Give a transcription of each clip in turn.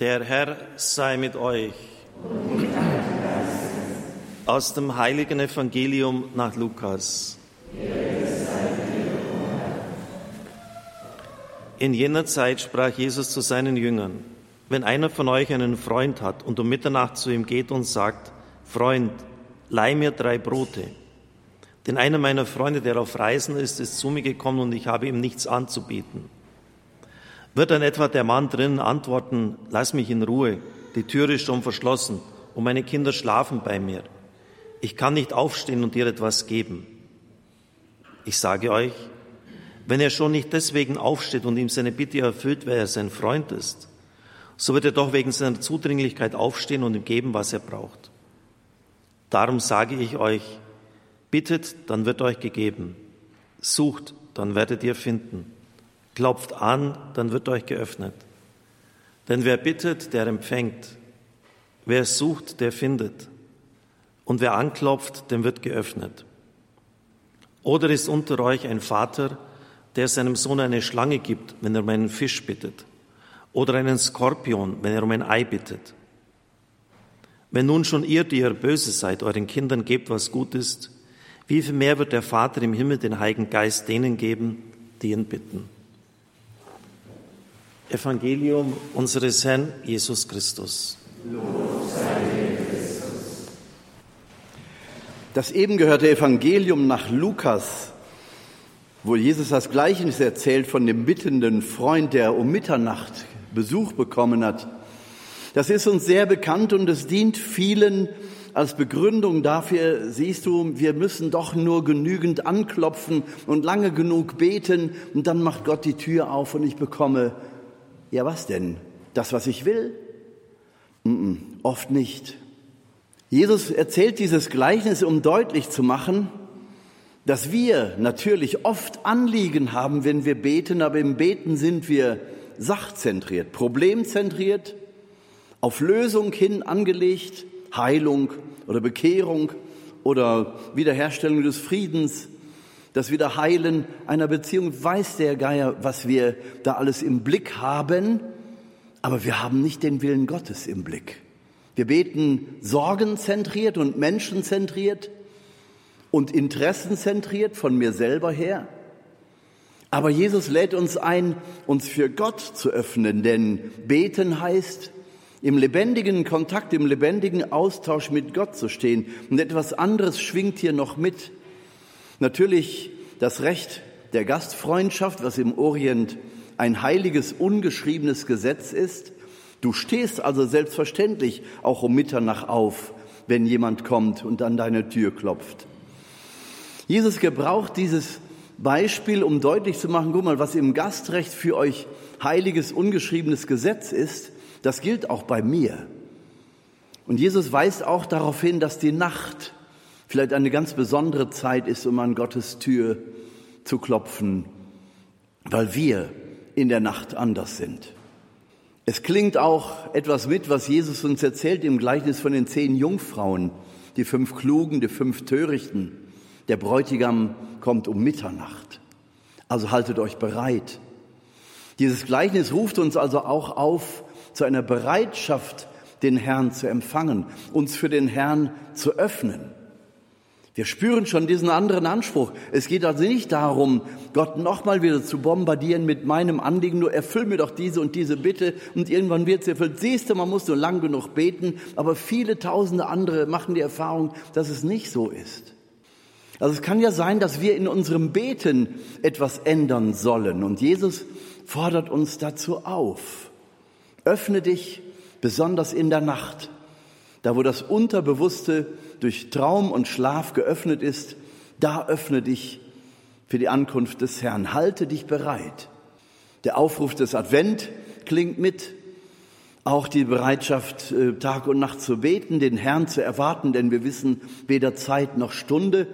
Der Herr sei mit euch. Aus dem heiligen Evangelium nach Lukas. In jener Zeit sprach Jesus zu seinen Jüngern, wenn einer von euch einen Freund hat und um Mitternacht zu ihm geht und sagt, Freund, leih mir drei Brote. Denn einer meiner Freunde, der auf Reisen ist, ist zu mir gekommen und ich habe ihm nichts anzubieten. Wird dann etwa der Mann drinnen antworten, lass mich in Ruhe, die Tür ist schon verschlossen und meine Kinder schlafen bei mir. Ich kann nicht aufstehen und dir etwas geben. Ich sage euch, wenn er schon nicht deswegen aufsteht und ihm seine Bitte erfüllt, weil er sein Freund ist, so wird er doch wegen seiner Zudringlichkeit aufstehen und ihm geben, was er braucht. Darum sage ich euch, bittet, dann wird euch gegeben. Sucht, dann werdet ihr finden. Klopft an, dann wird euch geöffnet. Denn wer bittet, der empfängt. Wer sucht, der findet. Und wer anklopft, dem wird geöffnet. Oder ist unter euch ein Vater, der seinem Sohn eine Schlange gibt, wenn er um einen Fisch bittet? Oder einen Skorpion, wenn er um ein Ei bittet? Wenn nun schon ihr, die ihr böse seid, euren Kindern gebt, was gut ist, wie viel mehr wird der Vater im Himmel den Heiligen Geist denen geben, die ihn bitten? Evangelium unseres Herrn Jesus Christus. Das eben gehörte Evangelium nach Lukas, wo Jesus das Gleichnis erzählt von dem bittenden Freund, der um Mitternacht Besuch bekommen hat. Das ist uns sehr bekannt und es dient vielen als Begründung dafür, siehst du, wir müssen doch nur genügend anklopfen und lange genug beten und dann macht Gott die Tür auf und ich bekomme ja, was denn? Das, was ich will? Mm -mm, oft nicht. Jesus erzählt dieses Gleichnis, um deutlich zu machen, dass wir natürlich oft Anliegen haben, wenn wir beten, aber im Beten sind wir sachzentriert, problemzentriert, auf Lösung hin angelegt, Heilung oder Bekehrung oder Wiederherstellung des Friedens das Wiederheilen einer Beziehung, weiß der Geier, was wir da alles im Blick haben, aber wir haben nicht den Willen Gottes im Blick. Wir beten sorgenzentriert und menschenzentriert und interessenzentriert von mir selber her. Aber Jesus lädt uns ein, uns für Gott zu öffnen, denn beten heißt, im lebendigen Kontakt, im lebendigen Austausch mit Gott zu stehen. Und etwas anderes schwingt hier noch mit. Natürlich das Recht der Gastfreundschaft, was im Orient ein heiliges, ungeschriebenes Gesetz ist. Du stehst also selbstverständlich auch um Mitternacht auf, wenn jemand kommt und an deine Tür klopft. Jesus gebraucht dieses Beispiel, um deutlich zu machen, guck mal, was im Gastrecht für euch heiliges, ungeschriebenes Gesetz ist, das gilt auch bei mir. Und Jesus weist auch darauf hin, dass die Nacht vielleicht eine ganz besondere Zeit ist, um an Gottes Tür zu klopfen, weil wir in der Nacht anders sind. Es klingt auch etwas mit, was Jesus uns erzählt im Gleichnis von den zehn Jungfrauen, die fünf Klugen, die fünf Törichten. Der Bräutigam kommt um Mitternacht. Also haltet euch bereit. Dieses Gleichnis ruft uns also auch auf zu einer Bereitschaft, den Herrn zu empfangen, uns für den Herrn zu öffnen. Wir spüren schon diesen anderen Anspruch. Es geht also nicht darum, Gott nochmal wieder zu bombardieren mit meinem Anliegen, nur erfüll mir doch diese und diese Bitte und irgendwann wird sie erfüllt. Siehst du, man muss nur lang genug beten, aber viele tausende andere machen die Erfahrung, dass es nicht so ist. Also es kann ja sein, dass wir in unserem Beten etwas ändern sollen und Jesus fordert uns dazu auf. Öffne dich, besonders in der Nacht, da wo das Unterbewusste durch Traum und Schlaf geöffnet ist, da öffne dich für die Ankunft des Herrn. Halte dich bereit. Der Aufruf des Advent klingt mit. Auch die Bereitschaft, äh, Tag und Nacht zu beten, den Herrn zu erwarten, denn wir wissen weder Zeit noch Stunde.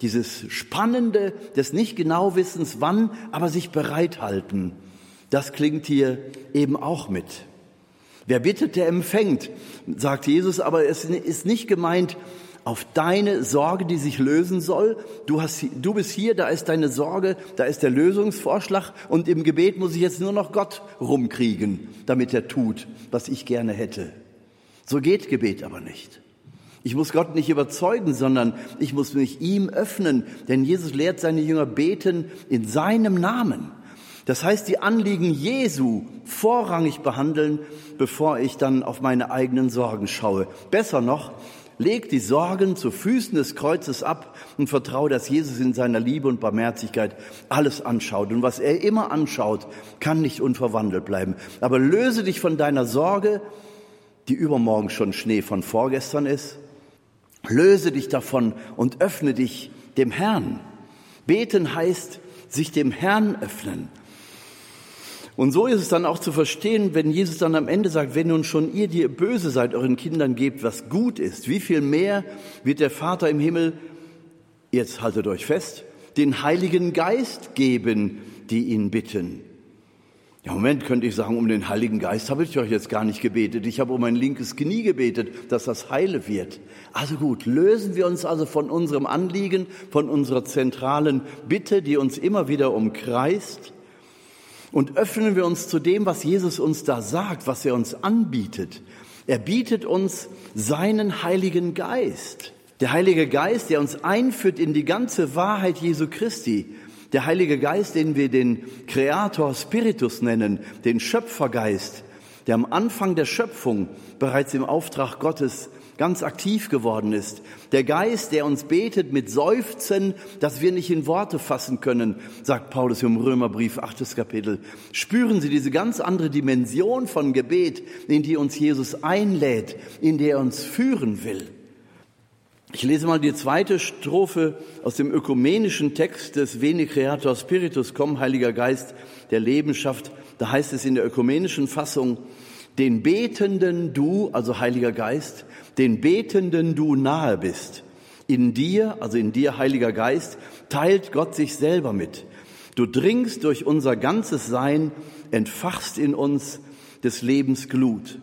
Dieses Spannende des nicht genau Wissens, wann, aber sich bereithalten, das klingt hier eben auch mit. Wer bittet, der empfängt, sagt Jesus, aber es ist nicht gemeint, auf deine Sorge, die sich lösen soll. Du, hast, du bist hier, da ist deine Sorge, da ist der Lösungsvorschlag und im Gebet muss ich jetzt nur noch Gott rumkriegen, damit er tut, was ich gerne hätte. So geht Gebet aber nicht. Ich muss Gott nicht überzeugen, sondern ich muss mich ihm öffnen, denn Jesus lehrt seine Jünger beten in seinem Namen. Das heißt, die Anliegen Jesu vorrangig behandeln, bevor ich dann auf meine eigenen Sorgen schaue. Besser noch, leg die Sorgen zu Füßen des Kreuzes ab und vertraue, dass Jesus in seiner Liebe und Barmherzigkeit alles anschaut. Und was er immer anschaut, kann nicht unverwandelt bleiben. Aber löse dich von deiner Sorge, die übermorgen schon Schnee von vorgestern ist, Löse dich davon und öffne dich dem Herrn. Beten heißt sich dem Herrn öffnen. Und so ist es dann auch zu verstehen, wenn Jesus dann am Ende sagt, wenn nun schon ihr, die ihr böse seid, euren Kindern gebt, was gut ist, wie viel mehr wird der Vater im Himmel, jetzt haltet euch fest, den Heiligen Geist geben, die ihn bitten. Ja, Moment, könnte ich sagen, um den Heiligen Geist habe ich euch jetzt gar nicht gebetet. Ich habe um mein linkes Knie gebetet, dass das heile wird. Also gut, lösen wir uns also von unserem Anliegen, von unserer zentralen Bitte, die uns immer wieder umkreist, und öffnen wir uns zu dem, was Jesus uns da sagt, was er uns anbietet. Er bietet uns seinen Heiligen Geist. Der Heilige Geist, der uns einführt in die ganze Wahrheit Jesu Christi, der Heilige Geist, den wir den Creator Spiritus nennen, den Schöpfergeist, der am Anfang der Schöpfung bereits im Auftrag Gottes ganz aktiv geworden ist. Der Geist, der uns betet mit Seufzen, das wir nicht in Worte fassen können, sagt Paulus im Römerbrief, achtes Kapitel. Spüren Sie diese ganz andere Dimension von Gebet, in die uns Jesus einlädt, in der er uns führen will. Ich lese mal die zweite Strophe aus dem ökumenischen Text des Veni Creator Spiritus, komm, Heiliger Geist der Leben schafft. Da heißt es in der ökumenischen Fassung, den Betenden du, also Heiliger Geist, den Betenden du nahe bist. In dir, also in dir, Heiliger Geist, teilt Gott sich selber mit. Du dringst durch unser ganzes Sein, entfachst in uns des Lebens Glut.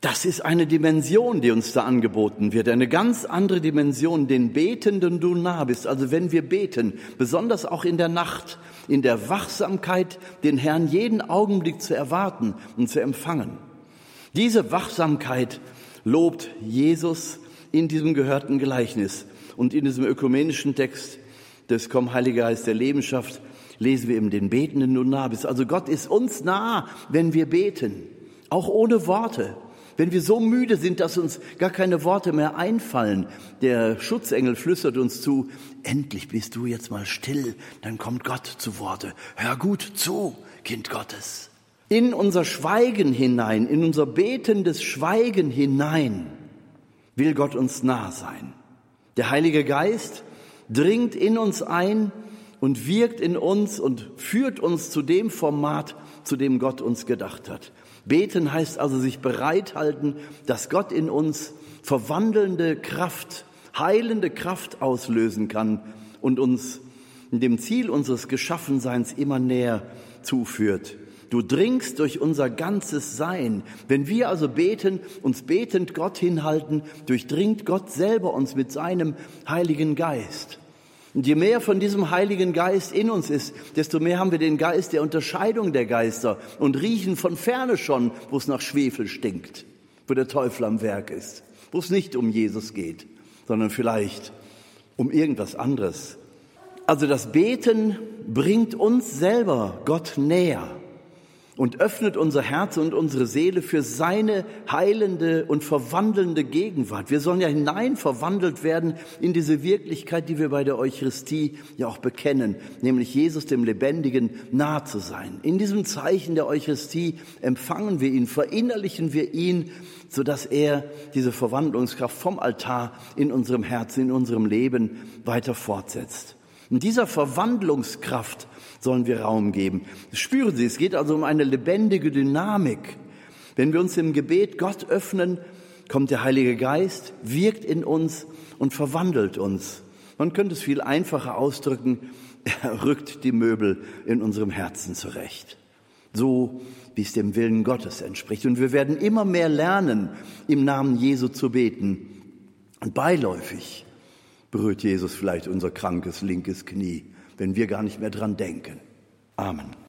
Das ist eine Dimension, die uns da angeboten wird, eine ganz andere Dimension, den Betenden du nah bist. Also wenn wir beten, besonders auch in der Nacht, in der Wachsamkeit, den Herrn jeden Augenblick zu erwarten und zu empfangen. Diese Wachsamkeit lobt Jesus in diesem gehörten Gleichnis und in diesem ökumenischen Text des Komm Heiliger Geist der Lebenschaft lesen wir eben den Betenden du nah bist. Also Gott ist uns nah, wenn wir beten, auch ohne Worte. Wenn wir so müde sind, dass uns gar keine Worte mehr einfallen, der Schutzengel flüstert uns zu, endlich bist du jetzt mal still, dann kommt Gott zu Worte. Hör gut zu, Kind Gottes. In unser Schweigen hinein, in unser betendes Schweigen hinein will Gott uns nah sein. Der Heilige Geist dringt in uns ein und wirkt in uns und führt uns zu dem Format, zu dem Gott uns gedacht hat. Beten heißt also sich bereithalten, dass Gott in uns verwandelnde Kraft, heilende Kraft auslösen kann und uns dem Ziel unseres Geschaffenseins immer näher zuführt. Du dringst durch unser ganzes Sein. Wenn wir also beten, uns betend Gott hinhalten, durchdringt Gott selber uns mit seinem Heiligen Geist. Und je mehr von diesem Heiligen Geist in uns ist, desto mehr haben wir den Geist der Unterscheidung der Geister und riechen von ferne schon, wo es nach Schwefel stinkt, wo der Teufel am Werk ist, wo es nicht um Jesus geht, sondern vielleicht um irgendwas anderes. Also das Beten bringt uns selber Gott näher und öffnet unser Herz und unsere Seele für seine heilende und verwandelnde Gegenwart. Wir sollen ja hinein verwandelt werden in diese Wirklichkeit, die wir bei der Eucharistie ja auch bekennen, nämlich Jesus dem Lebendigen nahe zu sein. In diesem Zeichen der Eucharistie empfangen wir ihn, verinnerlichen wir ihn, sodass er diese Verwandlungskraft vom Altar in unserem Herzen, in unserem Leben weiter fortsetzt. Und dieser Verwandlungskraft sollen wir Raum geben. Spüren Sie, es geht also um eine lebendige Dynamik. Wenn wir uns im Gebet Gott öffnen, kommt der Heilige Geist, wirkt in uns und verwandelt uns. Man könnte es viel einfacher ausdrücken, er rückt die Möbel in unserem Herzen zurecht. So wie es dem Willen Gottes entspricht. Und wir werden immer mehr lernen, im Namen Jesu zu beten. Und beiläufig berührt Jesus vielleicht unser krankes linkes Knie, wenn wir gar nicht mehr dran denken. Amen.